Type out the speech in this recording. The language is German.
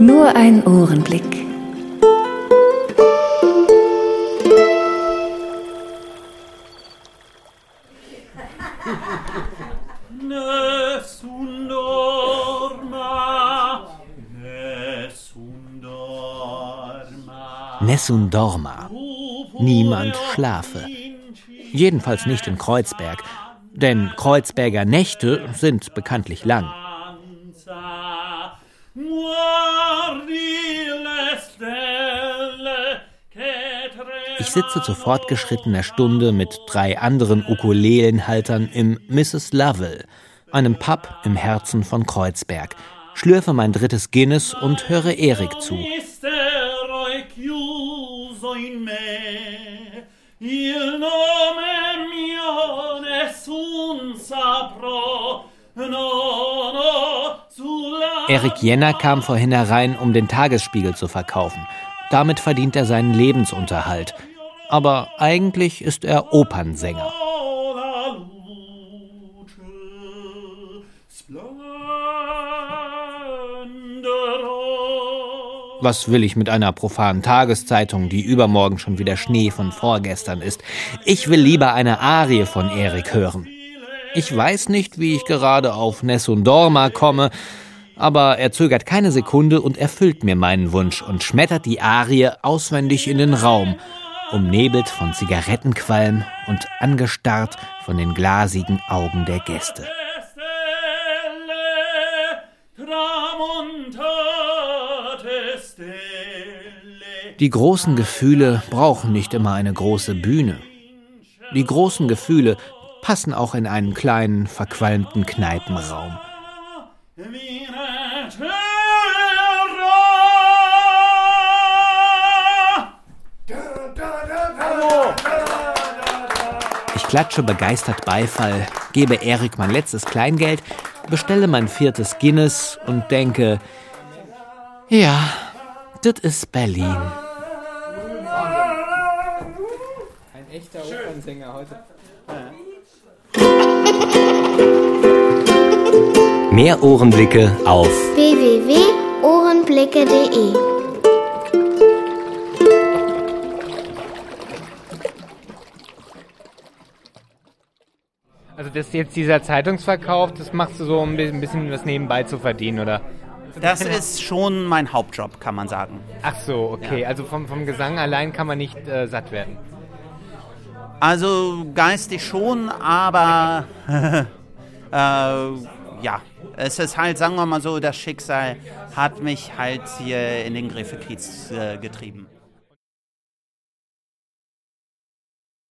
Nur ein Ohrenblick. Nessun dorma. Niemand schlafe. Jedenfalls nicht in Kreuzberg, denn Kreuzberger Nächte sind bekanntlich lang. Ich sitze zu fortgeschrittener Stunde mit drei anderen Ukulelenhaltern im Mrs. Lovell, einem Pub im Herzen von Kreuzberg, schlürfe mein drittes Guinness und höre Erik zu. Erik Jenner kam vorhin herein, um den Tagesspiegel zu verkaufen. Damit verdient er seinen Lebensunterhalt. Aber eigentlich ist er Opernsänger. Was will ich mit einer profanen Tageszeitung, die übermorgen schon wieder Schnee von vorgestern ist? Ich will lieber eine Arie von Erik hören. Ich weiß nicht, wie ich gerade auf Nessun Dorma komme, aber er zögert keine Sekunde und erfüllt mir meinen Wunsch und schmettert die Arie auswendig in den Raum, umnebelt von Zigarettenqualm und angestarrt von den glasigen Augen der Gäste. Die großen Gefühle brauchen nicht immer eine große Bühne. Die großen Gefühle passen auch in einen kleinen, verqualmten Kneipenraum. Ich klatsche begeistert Beifall, gebe Erik mein letztes Kleingeld, bestelle mein viertes Guinness und denke, ja, das ist Berlin. Ein echter Opernsänger heute. Mehr Ohrenblicke auf www.ohrenblicke.de Also das jetzt dieser Zeitungsverkauf, das machst du so, um ein bisschen was nebenbei zu verdienen, oder? Das ist schon mein Hauptjob, kann man sagen. Ach so, okay. Ja. Also vom, vom Gesang allein kann man nicht äh, satt werden. Also geistig schon, aber äh, ja, es ist halt, sagen wir mal so, das Schicksal hat mich halt hier in den Griffekiez äh, getrieben.